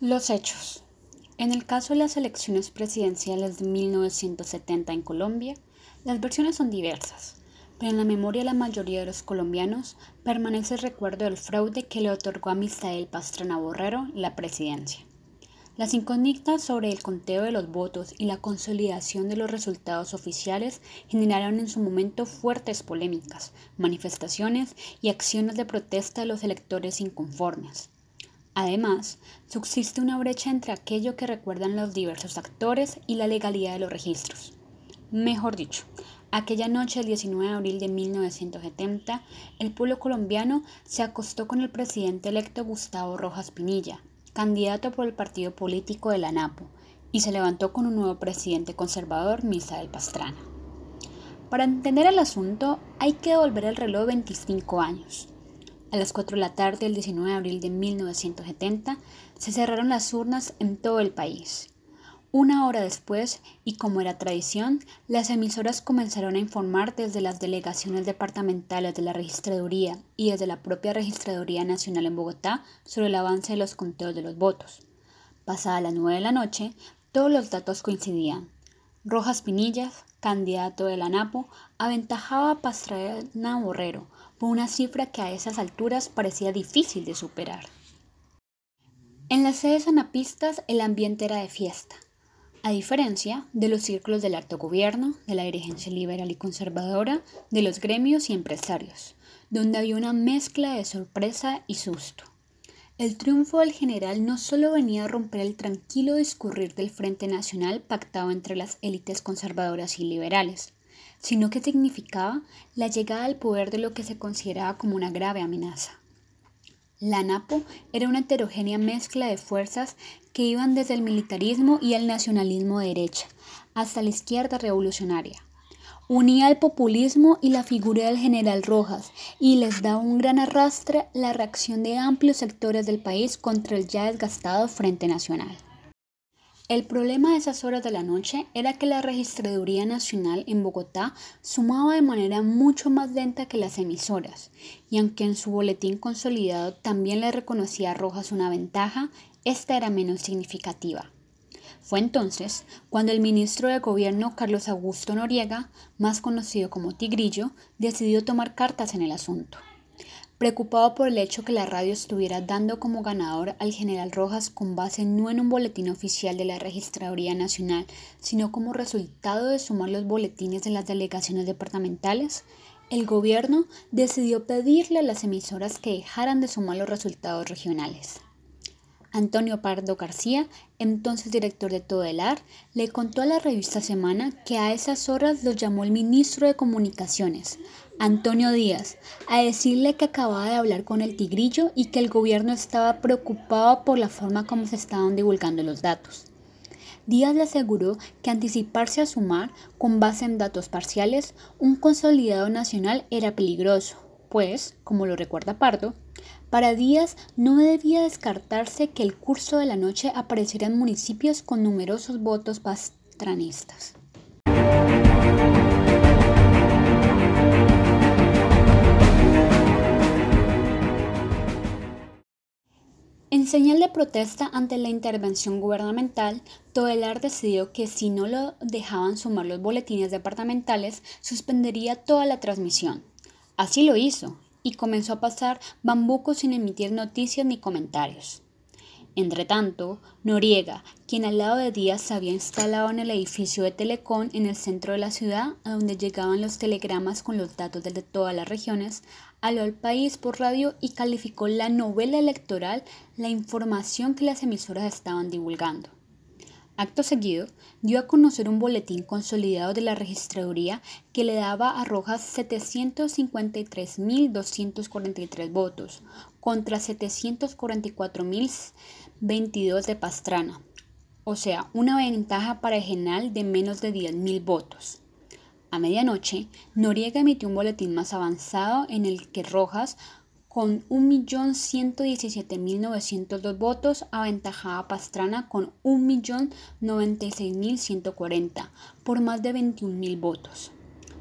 Los hechos. En el caso de las elecciones presidenciales de 1970 en Colombia, las versiones son diversas, pero en la memoria de la mayoría de los colombianos permanece el recuerdo del fraude que le otorgó a Misael Pastrana Borrero la presidencia. Las incógnitas sobre el conteo de los votos y la consolidación de los resultados oficiales generaron en su momento fuertes polémicas, manifestaciones y acciones de protesta de los electores inconformes. Además, subsiste una brecha entre aquello que recuerdan los diversos actores y la legalidad de los registros. Mejor dicho, aquella noche del 19 de abril de 1970, el pueblo colombiano se acostó con el presidente electo Gustavo Rojas Pinilla, candidato por el partido político de la NAPO, y se levantó con un nuevo presidente conservador, Misael Pastrana. Para entender el asunto, hay que devolver el reloj 25 años. A las 4 de la tarde del 19 de abril de 1970 se cerraron las urnas en todo el país. Una hora después, y como era tradición, las emisoras comenzaron a informar desde las delegaciones departamentales de la Registraduría y desde la propia Registraduría Nacional en Bogotá sobre el avance de los conteos de los votos. Pasada las nueve de la noche, todos los datos coincidían. Rojas Pinillas, candidato de la NAPO, aventajaba a Pastrana Borrero por una cifra que a esas alturas parecía difícil de superar. En las sedes anapistas el ambiente era de fiesta. A diferencia de los círculos del alto gobierno, de la dirigencia liberal y conservadora, de los gremios y empresarios, donde había una mezcla de sorpresa y susto. El triunfo del general no solo venía a romper el tranquilo discurrir del Frente Nacional pactado entre las élites conservadoras y liberales, sino que significaba la llegada al poder de lo que se consideraba como una grave amenaza. La NAPO era una heterogénea mezcla de fuerzas que iban desde el militarismo y el nacionalismo de derecha hasta la izquierda revolucionaria. Unía el populismo y la figura del general Rojas y les daba un gran arrastre la reacción de amplios sectores del país contra el ya desgastado Frente Nacional. El problema de esas horas de la noche era que la Registraduría Nacional en Bogotá sumaba de manera mucho más lenta que las emisoras, y aunque en su boletín consolidado también le reconocía a Rojas una ventaja, esta era menos significativa. Fue entonces cuando el ministro de Gobierno Carlos Augusto Noriega, más conocido como Tigrillo, decidió tomar cartas en el asunto. Preocupado por el hecho que la radio estuviera dando como ganador al general Rojas con base no en un boletín oficial de la Registraduría Nacional, sino como resultado de sumar los boletines de las delegaciones departamentales, el gobierno decidió pedirle a las emisoras que dejaran de sumar los resultados regionales. Antonio Pardo García, entonces director de Todelar, le contó a la revista Semana que a esas horas lo llamó el ministro de Comunicaciones, Antonio Díaz, a decirle que acababa de hablar con el tigrillo y que el gobierno estaba preocupado por la forma como se estaban divulgando los datos. Díaz le aseguró que anticiparse a sumar, con base en datos parciales, un consolidado nacional era peligroso, pues, como lo recuerda Pardo, para Díaz no debía descartarse que el curso de la noche aparecieran municipios con numerosos votos pastranistas. En señal de protesta ante la intervención gubernamental, Todelar decidió que si no lo dejaban sumar los boletines departamentales, suspendería toda la transmisión. Así lo hizo, y comenzó a pasar bambuco sin emitir noticias ni comentarios. Entretanto, Noriega, quien al lado de Díaz se había instalado en el edificio de Telecom en el centro de la ciudad, a donde llegaban los telegramas con los datos de todas las regiones, habló al país por radio y calificó la novela electoral la información que las emisoras estaban divulgando. Acto seguido, dio a conocer un boletín consolidado de la registraduría que le daba a Rojas 753.243 votos contra 744.022 de Pastrana, o sea, una ventaja para el general de menos de 10.000 votos. A medianoche, Noriega emitió un boletín más avanzado en el que Rojas con 1.117.902 votos, aventajaba a Pastrana con 1.096.140 por más de 21.000 votos.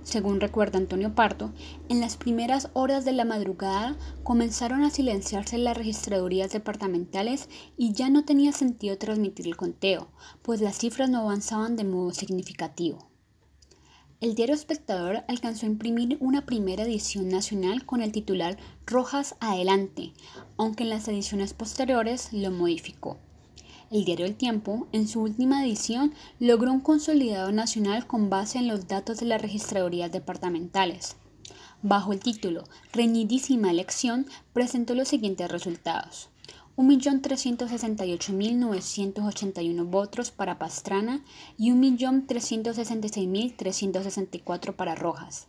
según recuerda Antonio Parto, en las primeras horas de la madrugada comenzaron a silenciarse las registradurías departamentales y ya no tenía sentido transmitir el conteo, pues las cifras no avanzaban de modo significativo. El diario Espectador alcanzó a imprimir una primera edición nacional con el titular Rojas Adelante, aunque en las ediciones posteriores lo modificó. El diario El Tiempo, en su última edición, logró un consolidado nacional con base en los datos de las registradurías departamentales. Bajo el título Reñidísima elección, presentó los siguientes resultados. 1.368.981 votos para Pastrana y 1.366.364 para Rojas.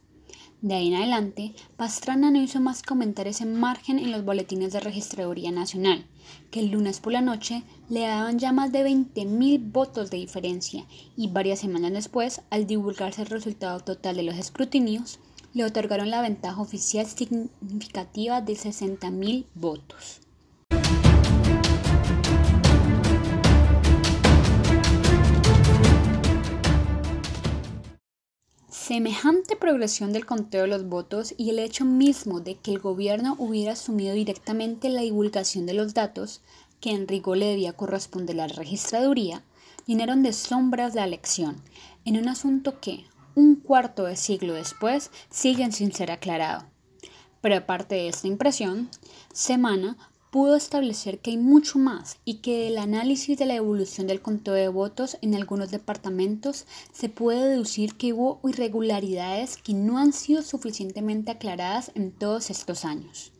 De ahí en adelante, Pastrana no hizo más comentar ese margen en los boletines de Registraduría Nacional, que el lunes por la noche le daban ya más de 20.000 votos de diferencia y varias semanas después, al divulgarse el resultado total de los escrutinios, le otorgaron la ventaja oficial significativa de 60.000 votos. Semejante progresión del conteo de los votos y el hecho mismo de que el gobierno hubiera asumido directamente la divulgación de los datos, que en rigor le debía corresponder la registraduría, llenaron de sombras la elección, en un asunto que, un cuarto de siglo después, sigue sin ser aclarado. Pero aparte de esta impresión, Semana pudo establecer que hay mucho más y que del análisis de la evolución del conteo de votos en algunos departamentos se puede deducir que hubo irregularidades que no han sido suficientemente aclaradas en todos estos años.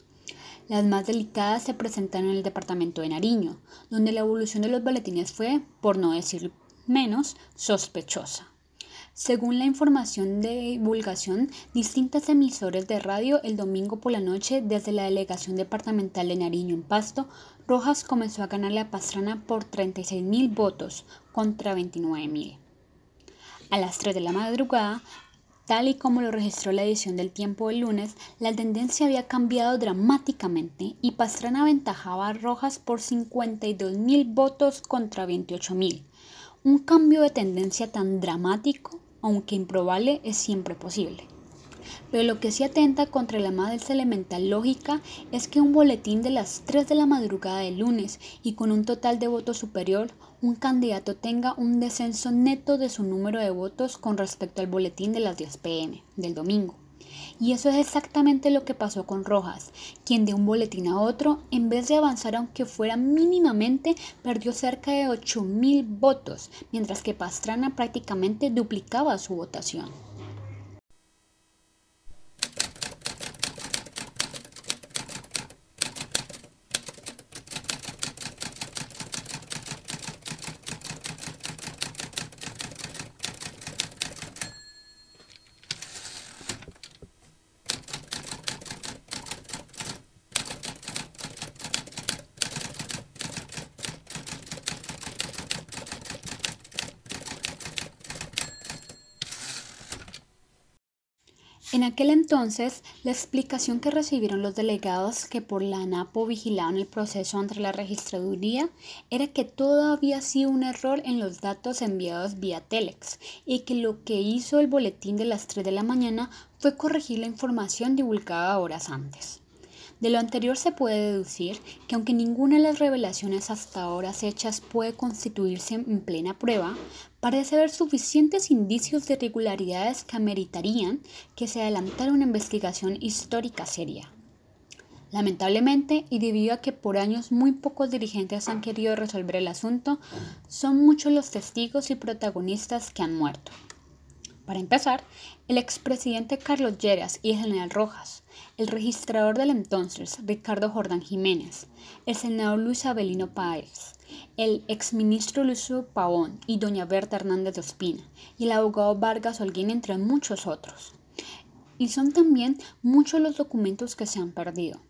Las más delicadas se presentaron en el departamento de Nariño, donde la evolución de los boletines fue, por no decir menos, sospechosa. Según la información de divulgación, distintas emisores de radio el domingo por la noche desde la delegación departamental de Nariño en Pasto, Rojas comenzó a ganarle a Pastrana por 36 mil votos contra 29 mil. A las 3 de la madrugada, tal y como lo registró la edición del tiempo del lunes, la tendencia había cambiado dramáticamente y Pastrana aventajaba a Rojas por 52 mil votos contra 28 mil. Un cambio de tendencia tan dramático aunque improbable, es siempre posible. Pero lo que sí atenta contra la más elemental lógica es que un boletín de las 3 de la madrugada del lunes y con un total de votos superior, un candidato tenga un descenso neto de su número de votos con respecto al boletín de las 10 pm del domingo. Y eso es exactamente lo que pasó con Rojas, quien de un boletín a otro, en vez de avanzar aunque fuera mínimamente, perdió cerca de 8.000 votos, mientras que Pastrana prácticamente duplicaba su votación. En aquel entonces, la explicación que recibieron los delegados que por la ANAPO vigilaban el proceso ante la registraduría era que todo había sido un error en los datos enviados vía Telex y que lo que hizo el boletín de las 3 de la mañana fue corregir la información divulgada horas antes. De lo anterior se puede deducir que aunque ninguna de las revelaciones hasta ahora hechas puede constituirse en plena prueba, parece haber suficientes indicios de irregularidades que ameritarían que se adelantara una investigación histórica seria. Lamentablemente, y debido a que por años muy pocos dirigentes han querido resolver el asunto, son muchos los testigos y protagonistas que han muerto. Para empezar, el expresidente Carlos Lleras y el general Rojas, el registrador del entonces, Ricardo Jordán Jiménez, el senador Luis Abelino Páez, el exministro Lucio Pavón y doña Berta Hernández de Ospina, y el abogado Vargas Holguín, entre muchos otros. Y son también muchos los documentos que se han perdido.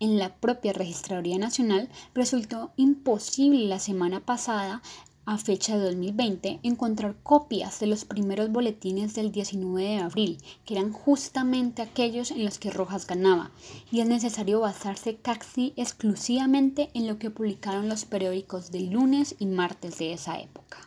En la propia Registraduría Nacional resultó imposible la semana pasada a fecha de 2020, encontrar copias de los primeros boletines del 19 de abril, que eran justamente aquellos en los que Rojas ganaba, y es necesario basarse casi exclusivamente en lo que publicaron los periódicos del lunes y martes de esa época.